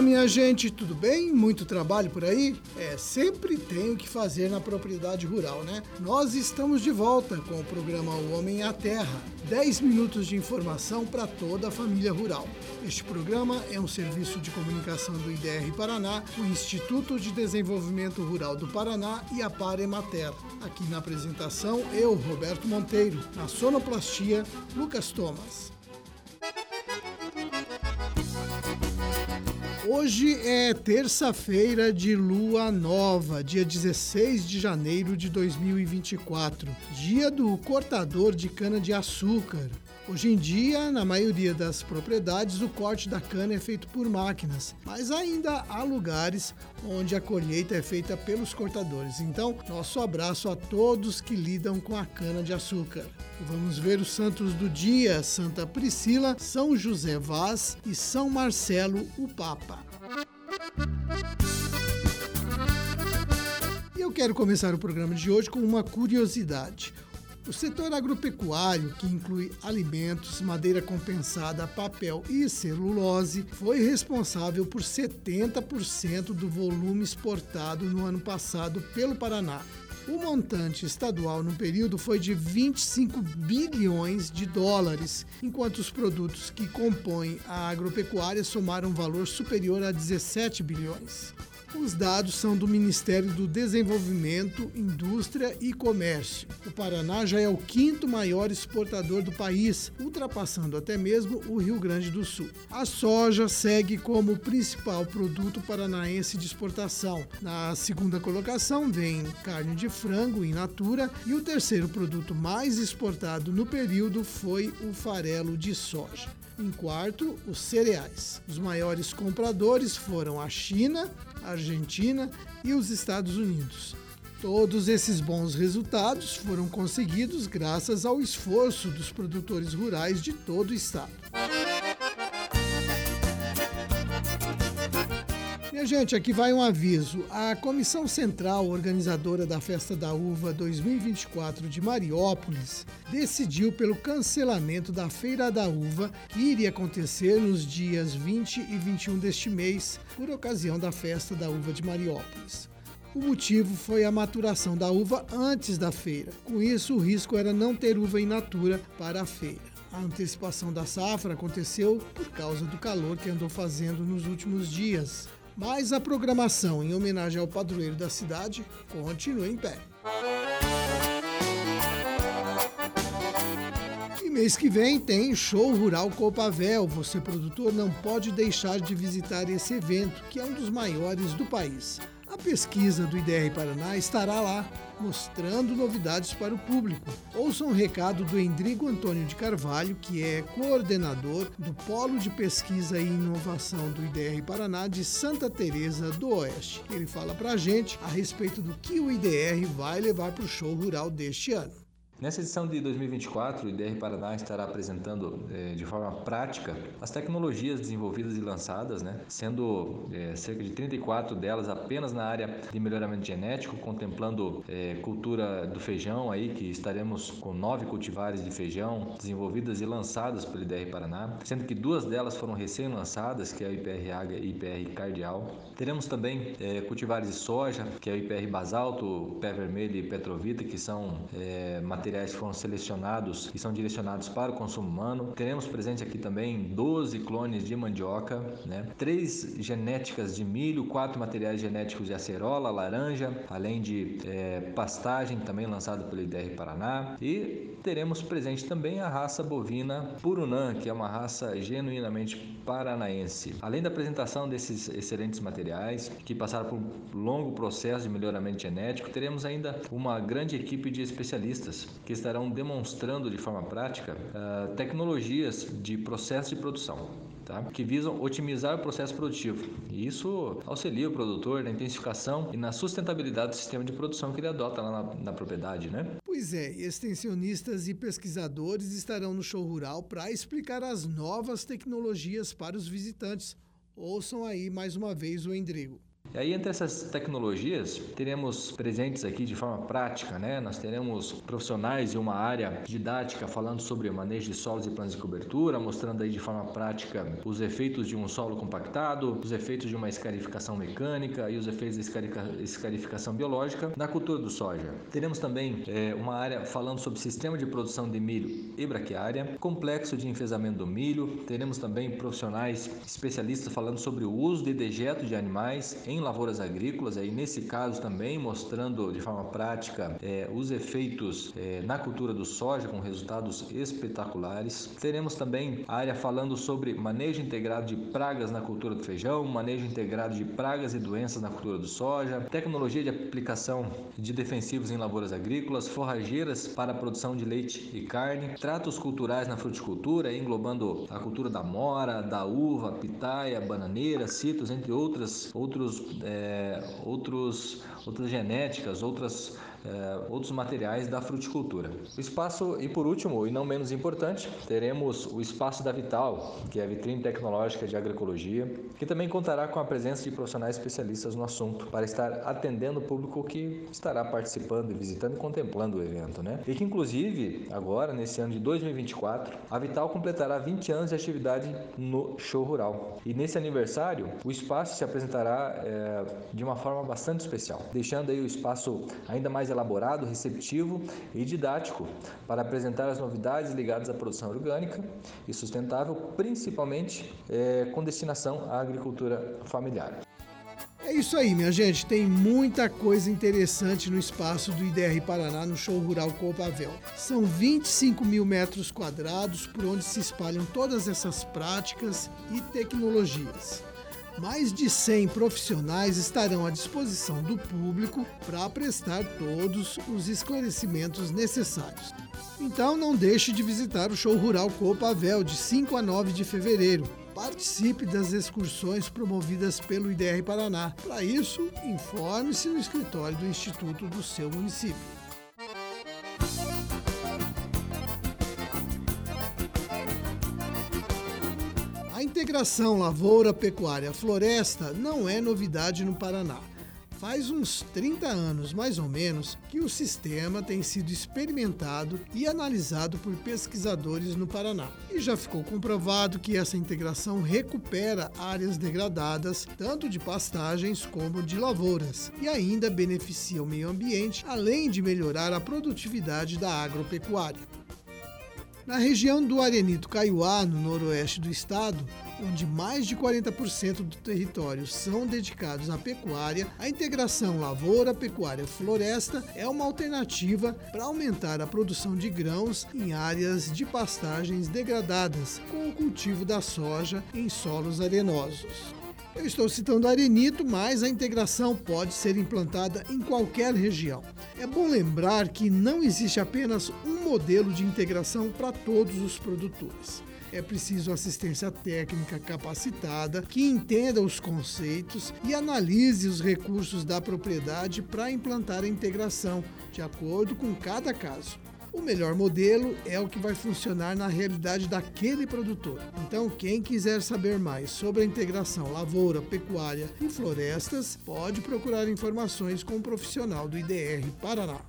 Olá, minha gente, tudo bem? Muito trabalho por aí? É, sempre tem o que fazer na propriedade rural, né? Nós estamos de volta com o programa O Homem à Terra 10 minutos de informação para toda a família rural. Este programa é um serviço de comunicação do IDR Paraná, o Instituto de Desenvolvimento Rural do Paraná e a Par Emater. Aqui na apresentação, eu, Roberto Monteiro, na sonoplastia, Lucas Thomas. Hoje é terça-feira de lua nova, dia 16 de janeiro de 2024, dia do cortador de cana-de-açúcar. Hoje em dia, na maioria das propriedades, o corte da cana é feito por máquinas, mas ainda há lugares onde a colheita é feita pelos cortadores. Então, nosso abraço a todos que lidam com a cana de açúcar. Vamos ver os santos do dia: Santa Priscila, São José Vaz e São Marcelo, o Papa. Eu quero começar o programa de hoje com uma curiosidade. O setor agropecuário, que inclui alimentos, madeira compensada, papel e celulose, foi responsável por 70% do volume exportado no ano passado pelo Paraná. O montante estadual no período foi de 25 bilhões de dólares, enquanto os produtos que compõem a agropecuária somaram um valor superior a 17 bilhões. Os dados são do Ministério do Desenvolvimento, Indústria e Comércio. O Paraná já é o quinto maior exportador do país, ultrapassando até mesmo o Rio Grande do Sul. A soja segue como o principal produto paranaense de exportação. Na segunda colocação vem carne de frango in natura e o terceiro produto mais exportado no período foi o farelo de soja. Em quarto, os cereais. Os maiores compradores foram a China, a Argentina e os Estados Unidos. Todos esses bons resultados foram conseguidos graças ao esforço dos produtores rurais de todo o estado. Minha gente, aqui vai um aviso. A Comissão Central Organizadora da Festa da Uva 2024 de Mariópolis decidiu pelo cancelamento da Feira da Uva, que iria acontecer nos dias 20 e 21 deste mês, por ocasião da Festa da Uva de Mariópolis. O motivo foi a maturação da uva antes da feira. Com isso, o risco era não ter uva in natura para a feira. A antecipação da safra aconteceu por causa do calor que andou fazendo nos últimos dias mas a programação em homenagem ao padroeiro da cidade continua em pé. E mês que vem tem Show Rural Copavel. Você, produtor, não pode deixar de visitar esse evento, que é um dos maiores do país. Pesquisa do IDR Paraná estará lá, mostrando novidades para o público. Ouça um recado do Endrigo Antônio de Carvalho, que é coordenador do Polo de Pesquisa e Inovação do IDR Paraná de Santa Teresa do Oeste. Ele fala para a gente a respeito do que o IDR vai levar para o show rural deste ano. Nessa edição de 2024, o IDR Paraná estará apresentando eh, de forma prática as tecnologias desenvolvidas e lançadas, né, sendo eh, cerca de 34 delas apenas na área de melhoramento genético, contemplando eh, cultura do feijão, aí, que estaremos com nove cultivares de feijão desenvolvidas e lançadas pelo IDR Paraná, sendo que duas delas foram recém-lançadas, que é o IPR Águia e IPR Cardial. Teremos também cultivares de soja, que é o IPR Basalto, Pé Vermelho e Petrovita, que são materiais materiais foram selecionados e são direcionados para o consumo humano. Teremos presente aqui também 12 clones de mandioca, né? três genéticas de milho, quatro materiais genéticos de acerola, laranja, além de é, pastagem também lançado pelo IDR Paraná. E teremos presente também a raça bovina Purunã, que é uma raça genuinamente paranaense. Além da apresentação desses excelentes materiais, que passaram por um longo processo de melhoramento genético, teremos ainda uma grande equipe de especialistas que estarão demonstrando de forma prática uh, tecnologias de processo de produção. Tá? que visam otimizar o processo produtivo. E isso auxilia o produtor na intensificação e na sustentabilidade do sistema de produção que ele adota lá na, na propriedade. Né? Pois é, extensionistas e pesquisadores estarão no show rural para explicar as novas tecnologias para os visitantes. Ouçam aí mais uma vez o Endrigo. E aí, entre essas tecnologias, teremos presentes aqui de forma prática, né? Nós teremos profissionais de uma área didática falando sobre manejo de solos e planos de cobertura, mostrando aí de forma prática os efeitos de um solo compactado, os efeitos de uma escarificação mecânica e os efeitos da escarificação biológica na cultura do soja. Teremos também é, uma área falando sobre sistema de produção de milho e braquiária, complexo de enfesamento do milho. Teremos também profissionais especialistas falando sobre o uso de dejeto de animais em lavouras agrícolas, aí nesse caso também mostrando de forma prática é, os efeitos é, na cultura do soja com resultados espetaculares. Teremos também a área falando sobre manejo integrado de pragas na cultura do feijão, manejo integrado de pragas e doenças na cultura do soja, tecnologia de aplicação de defensivos em lavouras agrícolas, forrageiras para a produção de leite e carne, tratos culturais na fruticultura, englobando a cultura da mora, da uva, pitaia, bananeira, citros, entre outras outros é, outros, outras genéticas, outras é, outros materiais da fruticultura. O espaço, e por último, e não menos importante, teremos o Espaço da Vital, que é a vitrine tecnológica de agroecologia, que também contará com a presença de profissionais especialistas no assunto, para estar atendendo o público que estará participando, visitando e contemplando o evento. Né? E que, inclusive, agora, nesse ano de 2024, a Vital completará 20 anos de atividade no show rural. E nesse aniversário, o espaço se apresentará é, de uma forma bastante especial, deixando aí o espaço ainda mais elaborado, receptivo e didático para apresentar as novidades ligadas à produção orgânica e sustentável, principalmente é, com destinação à agricultura familiar. É isso aí, minha gente. Tem muita coisa interessante no espaço do IDR Paraná no Show Rural Copavel. São 25 mil metros quadrados por onde se espalham todas essas práticas e tecnologias. Mais de 100 profissionais estarão à disposição do público para prestar todos os esclarecimentos necessários. Então não deixe de visitar o Show Rural Copavel de 5 a 9 de fevereiro. Participe das excursões promovidas pelo IDR Paraná. Para isso, informe-se no escritório do Instituto do seu município. Integração lavoura, pecuária, floresta não é novidade no Paraná. Faz uns 30 anos, mais ou menos, que o sistema tem sido experimentado e analisado por pesquisadores no Paraná. E já ficou comprovado que essa integração recupera áreas degradadas, tanto de pastagens como de lavouras, e ainda beneficia o meio ambiente, além de melhorar a produtividade da agropecuária. Na região do Arenito Caiuá, no noroeste do estado, onde mais de 40% do território são dedicados à pecuária, a integração lavoura-pecuária-floresta é uma alternativa para aumentar a produção de grãos em áreas de pastagens degradadas, com o cultivo da soja em solos arenosos. Eu estou citando arenito, mas a integração pode ser implantada em qualquer região. É bom lembrar que não existe apenas um modelo de integração para todos os produtores. É preciso assistência técnica capacitada que entenda os conceitos e analise os recursos da propriedade para implantar a integração, de acordo com cada caso. O melhor modelo é o que vai funcionar na realidade daquele produtor. Então, quem quiser saber mais sobre a integração lavoura, pecuária e florestas, pode procurar informações com um profissional do IDR Paraná.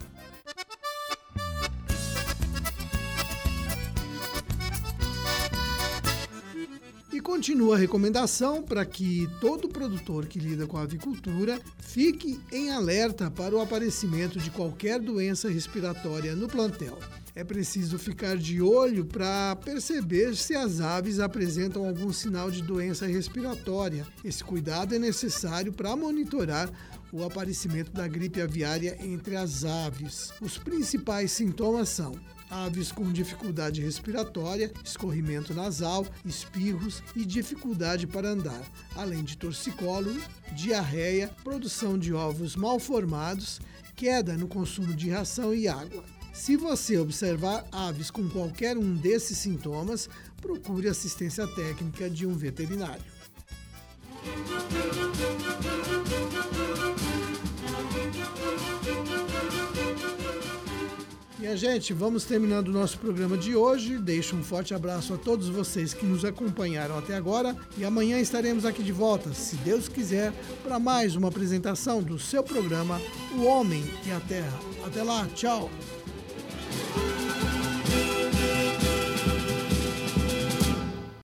Continua a recomendação para que todo produtor que lida com a avicultura fique em alerta para o aparecimento de qualquer doença respiratória no plantel. É preciso ficar de olho para perceber se as aves apresentam algum sinal de doença respiratória. Esse cuidado é necessário para monitorar o aparecimento da gripe aviária entre as aves. Os principais sintomas são aves com dificuldade respiratória, escorrimento nasal, espirros e dificuldade para andar, além de torcicolo, diarreia, produção de ovos mal formados, queda no consumo de ração e água. Se você observar aves com qualquer um desses sintomas, procure assistência técnica de um veterinário. Minha gente, vamos terminando o nosso programa de hoje. Deixo um forte abraço a todos vocês que nos acompanharam até agora e amanhã estaremos aqui de volta, se Deus quiser, para mais uma apresentação do seu programa O Homem e a Terra. Até lá, tchau!